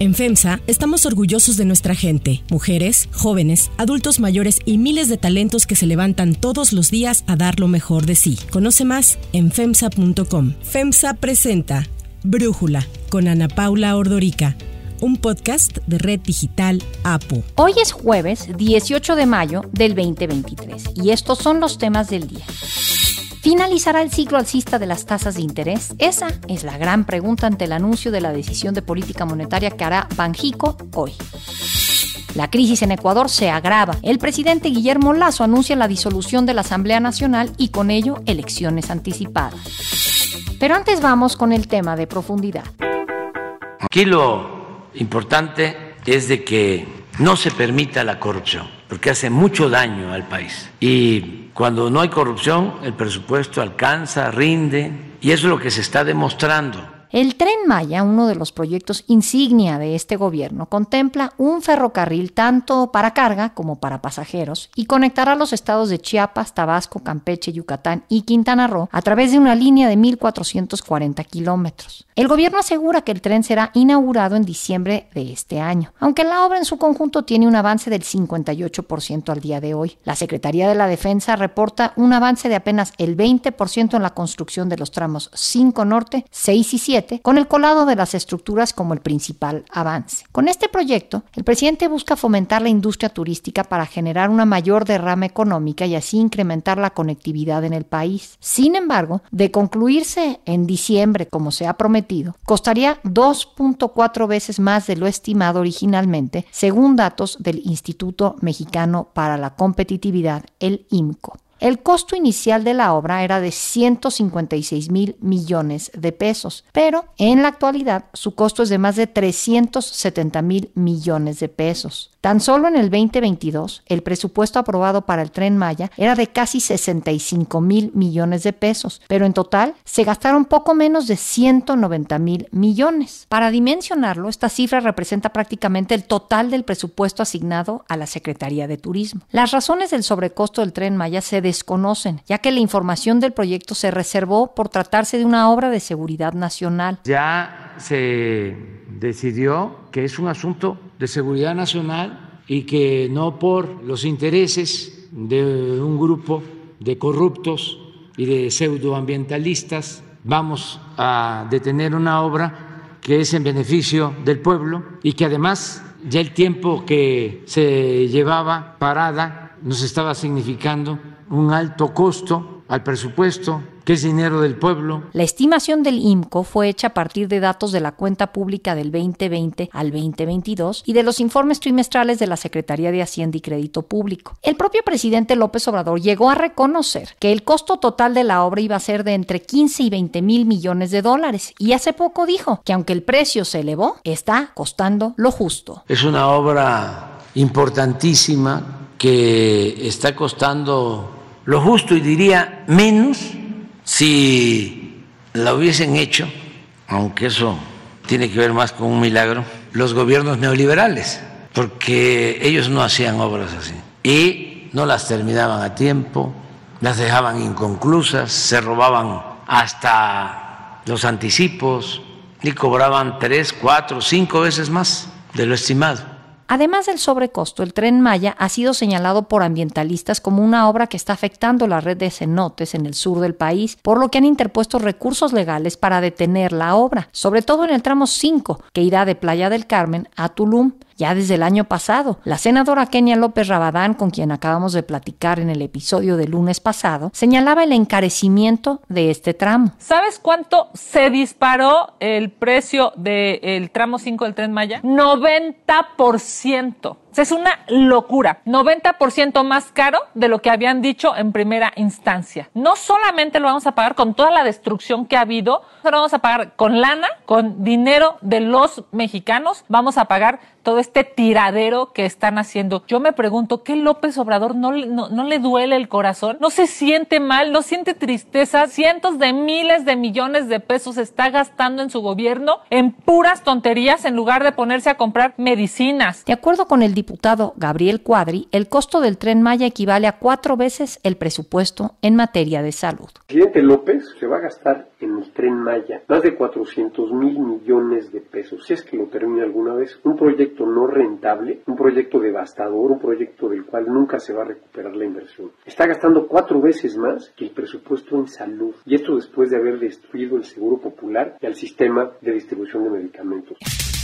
En FEMSA estamos orgullosos de nuestra gente, mujeres, jóvenes, adultos mayores y miles de talentos que se levantan todos los días a dar lo mejor de sí. Conoce más en FEMSA.com. FEMSA presenta Brújula con Ana Paula Ordorica un podcast de Red Digital APO. Hoy es jueves 18 de mayo del 2023 y estos son los temas del día. ¿Finalizará el ciclo alcista de las tasas de interés? Esa es la gran pregunta ante el anuncio de la decisión de política monetaria que hará Banjico hoy. La crisis en Ecuador se agrava. El presidente Guillermo Lazo anuncia la disolución de la Asamblea Nacional y con ello elecciones anticipadas. Pero antes vamos con el tema de profundidad. Aquí lo importante es de que no se permita la corrupción, porque hace mucho daño al país. Y cuando no hay corrupción, el presupuesto alcanza, rinde, y eso es lo que se está demostrando. El tren Maya, uno de los proyectos insignia de este gobierno, contempla un ferrocarril tanto para carga como para pasajeros y conectará los estados de Chiapas, Tabasco, Campeche, Yucatán y Quintana Roo a través de una línea de 1.440 kilómetros. El gobierno asegura que el tren será inaugurado en diciembre de este año, aunque la obra en su conjunto tiene un avance del 58% al día de hoy. La Secretaría de la Defensa reporta un avance de apenas el 20% en la construcción de los tramos 5 Norte, 6 y 7 con el colado de las estructuras como el principal avance. Con este proyecto, el presidente busca fomentar la industria turística para generar una mayor derrama económica y así incrementar la conectividad en el país. Sin embargo, de concluirse en diciembre como se ha prometido, costaría 2.4 veces más de lo estimado originalmente, según datos del Instituto Mexicano para la Competitividad, el IMCO. El costo inicial de la obra era de 156 mil millones de pesos, pero en la actualidad su costo es de más de 370 mil millones de pesos. Tan solo en el 2022, el presupuesto aprobado para el tren Maya era de casi 65 mil millones de pesos, pero en total se gastaron poco menos de 190 mil millones. Para dimensionarlo, esta cifra representa prácticamente el total del presupuesto asignado a la Secretaría de Turismo. Las razones del sobrecosto del tren Maya se desconocen, ya que la información del proyecto se reservó por tratarse de una obra de seguridad nacional. Ya se decidió que es un asunto de seguridad nacional y que no por los intereses de un grupo de corruptos y de pseudoambientalistas vamos a detener una obra que es en beneficio del pueblo y que además ya el tiempo que se llevaba parada nos estaba significando un alto costo al presupuesto que es dinero del pueblo. La estimación del IMCO fue hecha a partir de datos de la cuenta pública del 2020 al 2022 y de los informes trimestrales de la Secretaría de Hacienda y Crédito Público. El propio presidente López Obrador llegó a reconocer que el costo total de la obra iba a ser de entre 15 y 20 mil millones de dólares y hace poco dijo que aunque el precio se elevó, está costando lo justo. Es una obra importantísima que está costando lo justo y diría menos si la hubiesen hecho, aunque eso tiene que ver más con un milagro, los gobiernos neoliberales, porque ellos no hacían obras así y no las terminaban a tiempo, las dejaban inconclusas, se robaban hasta los anticipos y cobraban tres, cuatro, cinco veces más de lo estimado. Además del sobrecosto, el tren Maya ha sido señalado por ambientalistas como una obra que está afectando la red de cenotes en el sur del país, por lo que han interpuesto recursos legales para detener la obra, sobre todo en el tramo 5, que irá de Playa del Carmen a Tulum ya desde el año pasado. La senadora Kenia López Rabadán, con quien acabamos de platicar en el episodio del lunes pasado, señalaba el encarecimiento de este tramo. ¿Sabes cuánto se disparó el precio del tramo 5 del tren Maya? 90% ciento es una locura. 90% más caro de lo que habían dicho en primera instancia. No solamente lo vamos a pagar con toda la destrucción que ha habido, lo vamos a pagar con lana, con dinero de los mexicanos, vamos a pagar todo este tiradero que están haciendo. Yo me pregunto, ¿qué López Obrador no, no, no le duele el corazón? ¿No se siente mal? ¿No siente tristeza? Cientos de miles de millones de pesos está gastando en su gobierno en puras tonterías en lugar de ponerse a comprar medicinas. De acuerdo con el diputado Gabriel Cuadri, el costo del tren Maya equivale a cuatro veces el presupuesto en materia de salud. El presidente López se va a gastar en el tren Maya más de 400 mil millones de pesos, si es que lo termina alguna vez. Un proyecto no rentable, un proyecto devastador, un proyecto del cual nunca se va a recuperar la inversión. Está gastando cuatro veces más que el presupuesto en salud. Y esto después de haber destruido el seguro popular y al sistema de distribución de medicamentos.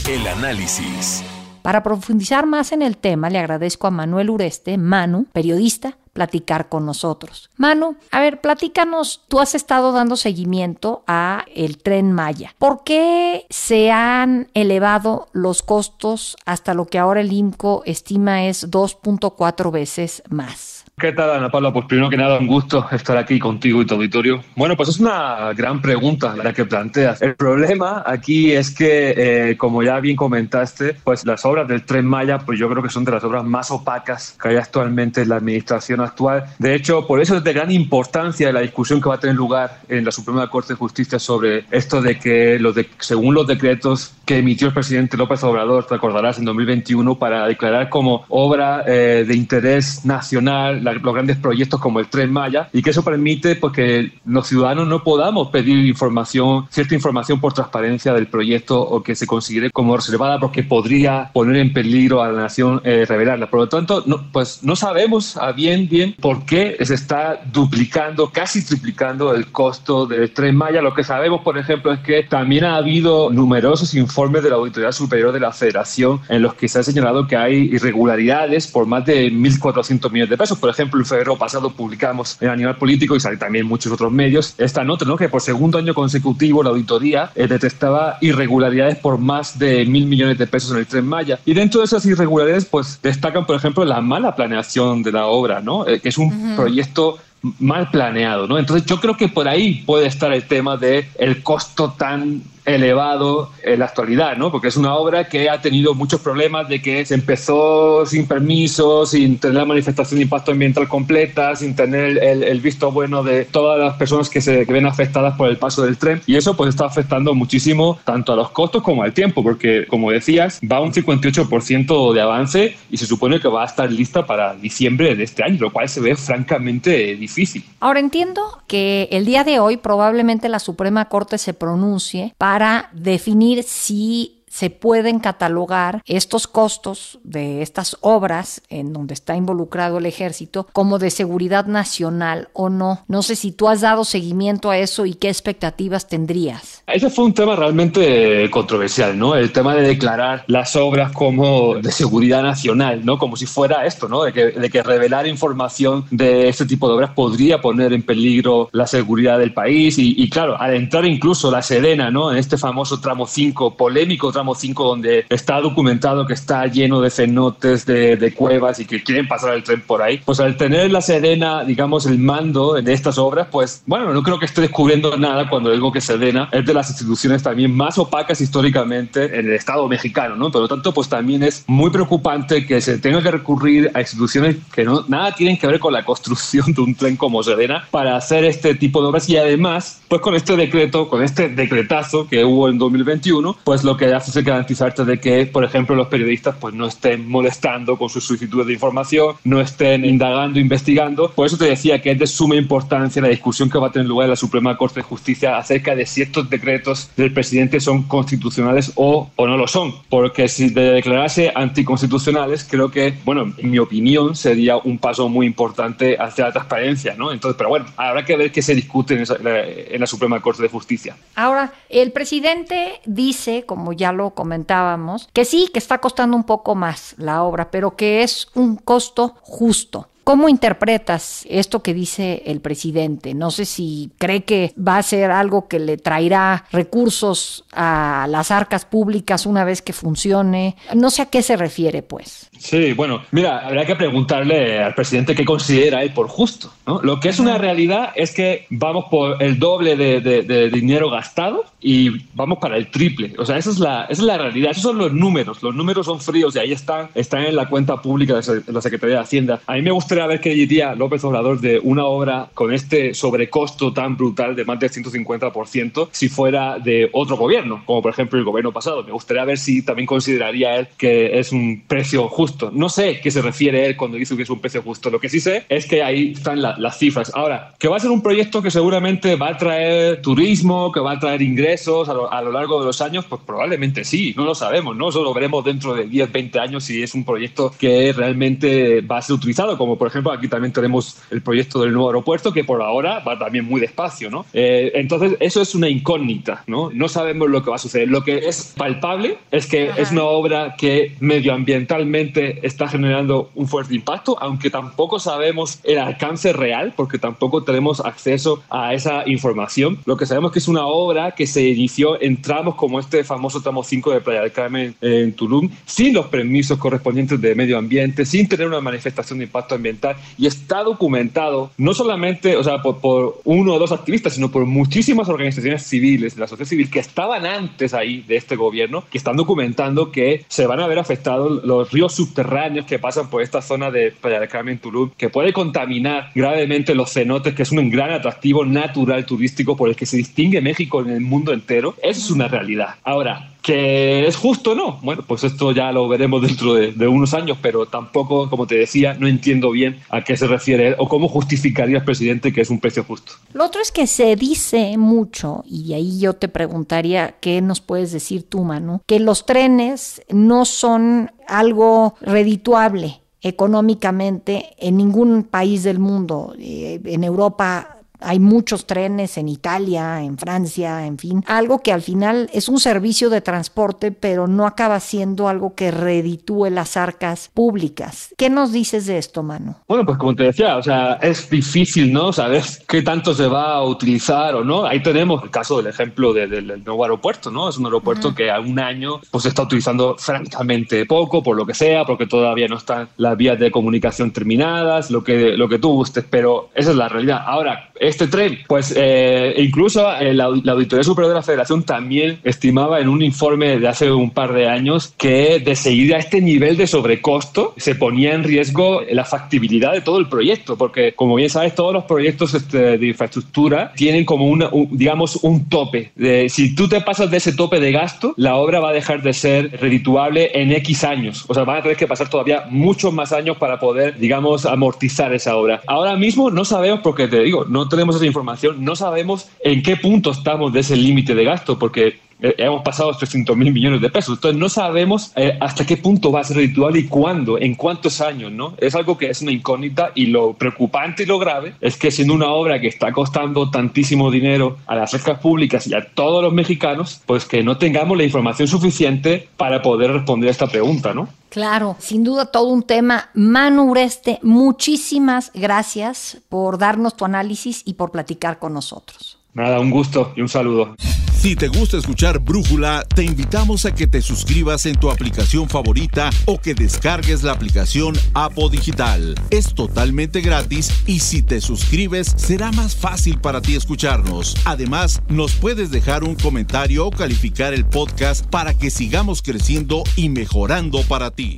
El análisis. Para profundizar más en el tema, le agradezco a Manuel Ureste, Manu, periodista, platicar con nosotros. Manu, a ver, platícanos, tú has estado dando seguimiento a el tren Maya. ¿Por qué se han elevado los costos hasta lo que ahora el IMCO estima es 2.4 veces más? ¿Qué tal, Ana Paula? Pues primero que nada, un gusto estar aquí contigo y tu auditorio. Bueno, pues es una gran pregunta la que planteas. El problema aquí es que, eh, como ya bien comentaste, pues las obras del Tren Maya, pues yo creo que son de las obras más opacas que hay actualmente en la administración actual. De hecho, por eso es de gran importancia la discusión que va a tener lugar en la Suprema Corte de Justicia sobre esto de que, de, según los decretos que emitió el presidente López Obrador, te acordarás, en 2021, para declarar como obra eh, de interés nacional los grandes proyectos como el Tren Maya y que eso permite pues, que los ciudadanos no podamos pedir información, cierta información por transparencia del proyecto o que se considere como reservada porque podría poner en peligro a la nación eh, revelarla. Por lo tanto, no, pues no sabemos a bien bien por qué se está duplicando, casi triplicando el costo del Tren Maya. Lo que sabemos, por ejemplo, es que también ha habido numerosos informes de la Auditoría Superior de la Federación en los que se ha señalado que hay irregularidades por más de 1.400 millones de pesos. Por ejemplo, en febrero pasado publicamos en Animal Político y sale también muchos otros medios esta nota, ¿no? que por segundo año consecutivo la auditoría eh, detectaba irregularidades por más de mil millones de pesos en el Tren Maya. Y dentro de esas irregularidades, pues destacan, por ejemplo, la mala planeación de la obra, ¿no? Eh, que es un proyecto mal planeado, ¿no? Entonces yo creo que por ahí puede estar el tema de el costo tan elevado en la actualidad, ¿no? Porque es una obra que ha tenido muchos problemas de que se empezó sin permiso, sin tener la manifestación de impacto ambiental completa, sin tener el, visto bueno de todas las personas que se ven afectadas por el paso del tren. Y eso pues está afectando muchísimo tanto a los costos como al tiempo, porque como decías, va un 58% de avance y se supone que va a estar lista para diciembre de este año, lo cual se ve francamente difícil. Ahora entiendo que el día de hoy probablemente la Suprema Corte se pronuncie para definir si se pueden catalogar estos costos de estas obras en donde está involucrado el ejército como de seguridad nacional o no. No sé si tú has dado seguimiento a eso y qué expectativas tendrías. Ese fue un tema realmente controversial, ¿no? El tema de declarar las obras como de seguridad nacional, ¿no? Como si fuera esto, ¿no? De que, revelar información de este tipo de obras podría poner en peligro la seguridad del país y, y claro, al entrar incluso la Sedena, ¿no? En este famoso tramo 5, polémico tramo 5 donde está documentado que está lleno de cenotes, de, cuevas y que quieren pasar el tren por ahí, pues al tener la Sedena, digamos, el mando de estas obras, pues bueno, no creo que esté descubriendo nada cuando digo que Sedena es de las instituciones también más opacas históricamente en el Estado mexicano, ¿no? Por lo tanto, pues también es muy preocupante que se tenga que recurrir a instituciones que no, nada tienen que ver con la construcción de un tren como Sedena para hacer este tipo de obras y además, pues con este decreto, con este decretazo que hubo en 2021, pues lo que hace garantizarte de que, por ejemplo, los periodistas pues no estén molestando con sus solicitudes de información, no estén indagando, investigando. Por eso te decía que es de suma importancia la discusión que va a tener lugar en la Suprema Corte de Justicia acerca de si estos decretos del presidente son constitucionales o, o no lo son. Porque si de declararse anticonstitucionales, creo que, bueno, en mi opinión, sería un paso muy importante hacia la transparencia, ¿no? Entonces, pero bueno, habrá que ver qué se discute en, en la Suprema Corte de Justicia. Ahora, el presidente dice, como ya lo comentábamos, que sí, que está costando un poco más la obra, pero que es un costo justo. ¿Cómo interpretas esto que dice el presidente? No sé si cree que va a ser algo que le traerá recursos a las arcas públicas una vez que funcione. No sé a qué se refiere, pues. Sí, bueno, mira, habría que preguntarle al presidente qué considera él por justo. ¿No? Lo que es una realidad es que vamos por el doble de, de, dinero gastado y vamos para el triple. O sea, esa es, la, esa es la realidad, esos son los números. Los números son fríos y ahí están, están en la cuenta pública de la Secretaría de Hacienda. A mí me gustaría ver qué diría López Obrador de una obra con este sobrecosto tan brutal de más del 150% si fuera de otro gobierno, como por ejemplo el gobierno pasado. Me gustaría ver si también consideraría él que es un precio justo. No sé qué se refiere él cuando dice que es un precio justo. Lo que sí sé es que ahí están las cifras. Ahora, que va a ser un proyecto que seguramente va a traer turismo, que va a traer ingresos a lo, a lo largo de los años, pues probablemente sí, no lo sabemos, ¿no? Eso lo veremos dentro de 10, 20 años si es un proyecto que realmente va a ser utilizado, como por ejemplo aquí también tenemos el proyecto del nuevo aeropuerto, que por ahora va también muy despacio, ¿no? Eh, entonces, eso es una incógnita, ¿no? No sabemos lo que va a suceder. Lo que es palpable es que es una obra que medioambientalmente está generando un fuerte impacto, aunque tampoco sabemos el alcance real, porque tampoco tenemos acceso a esa información. Lo que sabemos que es una obra que se inició en tramos como este famoso tramo 5 de Playa del Carmen en Tulum, sin los permisos correspondientes de medio ambiente, sin tener una manifestación de impacto ambiental y está documentado no solamente, o sea, por, por uno o dos activistas, sino por muchísimas organizaciones civiles de la sociedad civil que estaban antes ahí de este gobierno, que están documentando que se van a ver afectados los ríos subterráneos que pasan por esta zona de Playa del Carmen, Tulum, que puede contaminar gravemente los cenotes, que es un gran atractivo natural turístico por el que se distingue México en el mundo entero. Eso es una realidad. Ahora, ¿Que es justo o no? Bueno, pues esto ya lo veremos dentro de, unos años, pero tampoco, como te decía, no entiendo bien a qué se refiere o cómo justificaría el presidente que es un precio justo. Lo otro es que se dice mucho, y ahí yo te preguntaría qué nos puedes decir tú, Manu, que los trenes no son algo redituable económicamente en ningún país del mundo. Eh, en Europa hay muchos trenes en Italia, en Francia, en fin. Algo que al final es un servicio de transporte, pero no acaba siendo algo que reditúe las arcas públicas. ¿Qué nos dices de esto, Manu? Bueno, pues como te decía, o sea, es difícil, ¿no? Saber qué tanto se va a utilizar o no. Ahí tenemos el caso del ejemplo del nuevo aeropuerto, ¿no? Es un aeropuerto que a un año pues se está utilizando francamente poco, por lo que sea, porque todavía no están las vías de comunicación terminadas, lo que, lo que tú gustes, pero esa es la realidad. Ahora, este tren? Pues eh, incluso eh, la, Auditoría Superior de la Federación también estimaba en un informe de hace un par de años que de seguir a este nivel de sobrecosto se ponía en riesgo la factibilidad de todo el proyecto, porque como bien sabes, todos los proyectos este, de infraestructura tienen como una, un, digamos, un tope. De, si tú te pasas de ese tope de gasto, la obra va a dejar de ser redituable en X años. O sea, van a tener que pasar todavía muchos más años para poder, digamos, amortizar esa obra. Ahora mismo no sabemos, porque te digo, no tenemos esa información, no sabemos en qué punto estamos de ese límite de gasto, porque eh, hemos pasado 300 mil millones de pesos. Entonces no sabemos eh, hasta qué punto va a ser ritual y cuándo, en cuántos años, ¿no? Es algo que es una incógnita y lo preocupante y lo grave es que siendo una obra que está costando tantísimo dinero a las arcas públicas y a todos los mexicanos, pues que no tengamos la información suficiente para poder responder a esta pregunta, ¿no? Claro, sin duda todo un tema. Manu Ureste, muchísimas gracias por darnos tu análisis y por platicar con nosotros. Nada, un gusto y un saludo. Si te gusta escuchar Brújula, te invitamos a que te suscribas en tu aplicación favorita o que descargues la aplicación Apo Digital. Es totalmente gratis y si te suscribes será más fácil para ti escucharnos. Además, nos puedes dejar un comentario o calificar el podcast para que sigamos creciendo y mejorando para ti.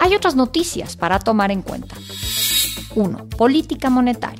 Hay otras noticias para tomar en cuenta. 1. Política monetaria.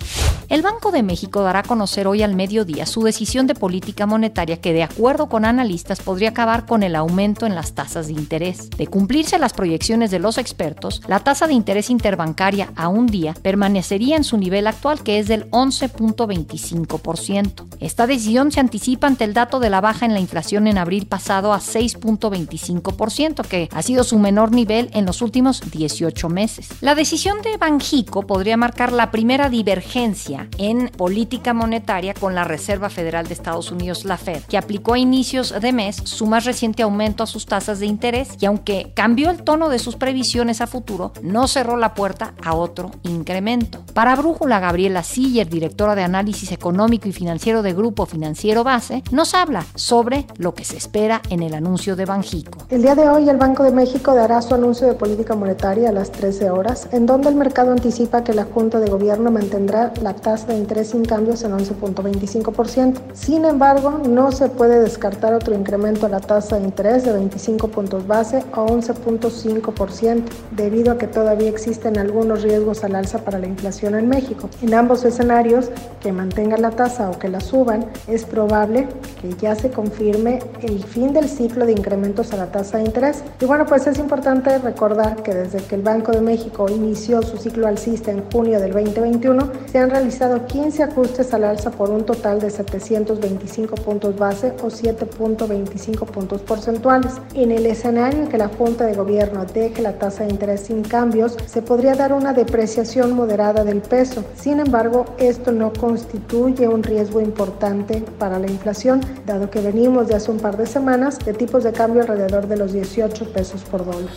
El Banco de México dará a conocer hoy al mediodía su decisión de política monetaria que, de acuerdo con analistas, podría acabar con el aumento en las tasas de interés. De cumplirse las proyecciones de los expertos, la tasa de interés interbancaria a un día permanecería en su nivel actual, que es del 11.25%. Esta decisión se anticipa ante el dato de la baja en la inflación en abril pasado a 6.25%, que ha sido su menor nivel en los últimos 18 meses. La decisión de Banjico podría marcar la primera divergencia en política monetaria con la Reserva Federal de Estados Unidos, la Fed, que aplicó a inicios de mes su más reciente aumento a sus tasas de interés y aunque cambió el tono de sus previsiones a futuro, no cerró la puerta a otro incremento. Para Brújula, Gabriela Siller, directora de análisis económico y financiero de Grupo Financiero Base, nos habla sobre lo que se espera en el anuncio de Banjico. El día de hoy el Banco de México dará su anuncio de política monetaria a las 13 horas, en donde el mercado anticipa que la Junta de Gobierno mantendrá la tasa de interés sin cambios en 11.25%. Sin embargo, no se puede descartar otro incremento a la tasa de interés de 25 puntos base a 11.5%, debido a que todavía existen algunos riesgos al alza para la inflación en México. En ambos escenarios, que mantengan la tasa o que la suban, es probable que ya se confirme el fin del ciclo de incrementos a la tasa de interés. Y bueno, pues es importante recordar que desde que el Banco de México inició su ciclo alcista en junio del 2021, se han realizado 15 ajustes al alza por un total de 725 puntos base o 7.25 puntos porcentuales. En el escenario en que la Junta de Gobierno deje la tasa de interés sin cambios, se podría dar una depreciación moderada del peso. Sin embargo, esto no constituye un riesgo importante para la inflación, dado que venimos de hace un par de semanas de tipos de cambio alrededor de los 18 pesos por dólar.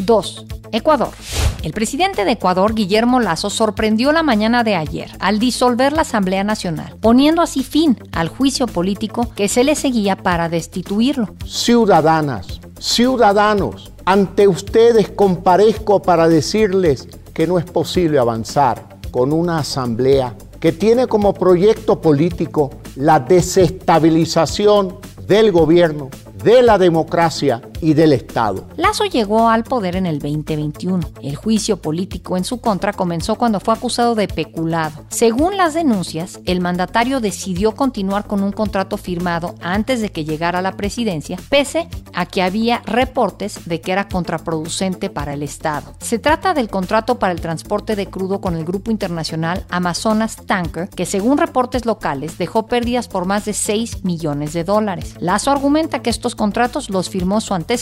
2. Ecuador. El presidente de Ecuador, Guillermo Lazo, sorprendió la mañana de ayer al disolver la Asamblea Nacional, poniendo así fin al juicio político que se le seguía para destituirlo. Ciudadanas, ciudadanos, ante ustedes comparezco para decirles que no es posible avanzar con una asamblea que tiene como proyecto político la desestabilización del gobierno, de la democracia y del Estado. Lazo llegó al poder en el 2021. El juicio político en su contra comenzó cuando fue acusado de peculado. Según las denuncias, el mandatario decidió continuar con un contrato firmado antes de que llegara a la presidencia, pese a que había reportes de que era contraproducente para el Estado. Se trata del contrato para el transporte de crudo con el grupo internacional Amazonas Tanker, que según reportes locales dejó pérdidas por más de 6 millones de dólares. Lazo argumenta que estos contratos los firmó su antecesor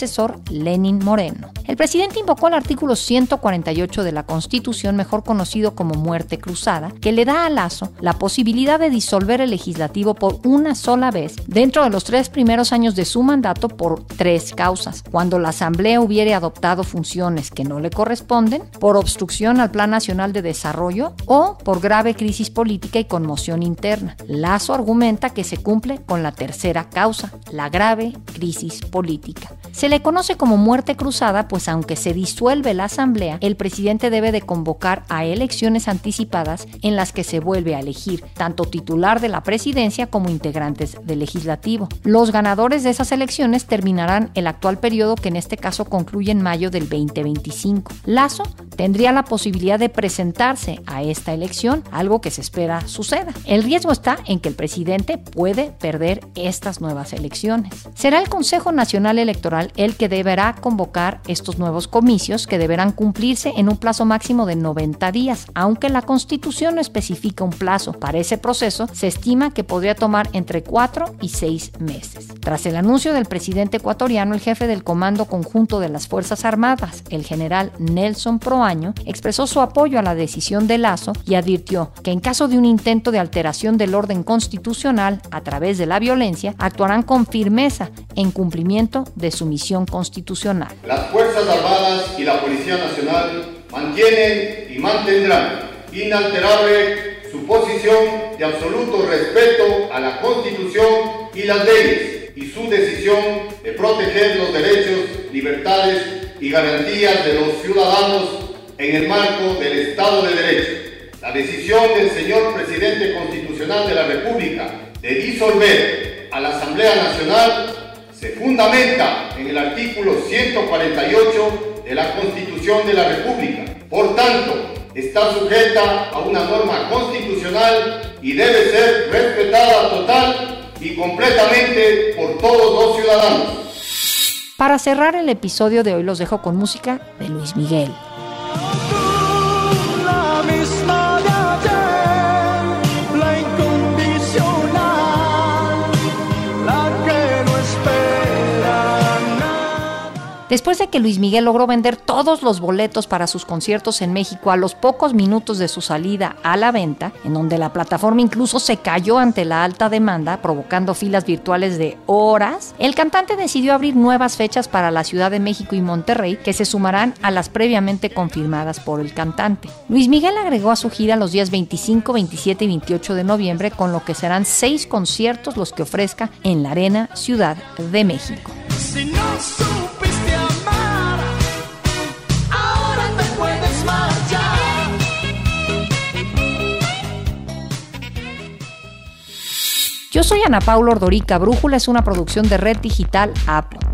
Lenin Moreno. El presidente invocó el artículo 148 de la Constitución, mejor conocido como muerte cruzada, que le da a Lazo la posibilidad de disolver el legislativo por una sola vez dentro de los tres primeros años de su mandato por tres causas. Cuando la Asamblea hubiere adoptado funciones que no le corresponden, por obstrucción al Plan Nacional de Desarrollo o por grave crisis política y conmoción interna. Lazo argumenta que se cumple con la tercera causa, la grave crisis política. Se le conoce como muerte cruzada, pues aunque se disuelve la asamblea, el presidente debe de convocar a elecciones anticipadas en las que se vuelve a elegir tanto titular de la presidencia como integrantes del legislativo. Los ganadores de esas elecciones terminarán el actual periodo que en este caso concluye en mayo del 2025. Lazo tendría la posibilidad de presentarse a esta elección, algo que se espera suceda. El riesgo está en que el presidente puede perder estas nuevas elecciones. Será el Consejo Nacional Electoral el que deberá convocar estos nuevos comicios que deberán cumplirse en un plazo máximo de 90 días. Aunque la Constitución no especifica un plazo para ese proceso, se estima que podría tomar entre 4 y 6 meses. Tras el anuncio del presidente ecuatoriano, el jefe del Comando Conjunto de las Fuerzas Armadas, el general Nelson Proaño, expresó su apoyo a la decisión de Lazo y advirtió que en caso de un intento de alteración del orden constitucional a través de la violencia, actuarán con firmeza en cumplimiento de su misión constitucional. Las Fuerzas Armadas y la Policía Nacional mantienen y mantendrán inalterable su posición de absoluto respeto a la Constitución y las leyes y su decisión de proteger los derechos, libertades y garantías de los ciudadanos en el marco del Estado de Derecho. La decisión del señor presidente constitucional de la República de disolver a la Asamblea Nacional se fundamenta en el artículo 148 de la Constitución de la República. Por tanto, está sujeta a una norma constitucional y debe ser respetada total y completamente por todos los ciudadanos. Para cerrar el episodio de hoy los dejo con música de Luis Miguel. Después de que Luis Miguel logró vender todos los boletos para sus conciertos en México a los pocos minutos de su salida a la venta, en donde la plataforma incluso se cayó ante la alta demanda, provocando filas virtuales de horas, el cantante decidió abrir nuevas fechas para la Ciudad de México y Monterrey que se sumarán a las previamente confirmadas por el cantante. Luis Miguel agregó a su gira los días 25, 27 y 28 de noviembre, con lo que serán seis conciertos los que ofrezca en la Arena Ciudad de México. Yo soy Ana Paula Ordorica. Brújula es una producción de Red Digital APO.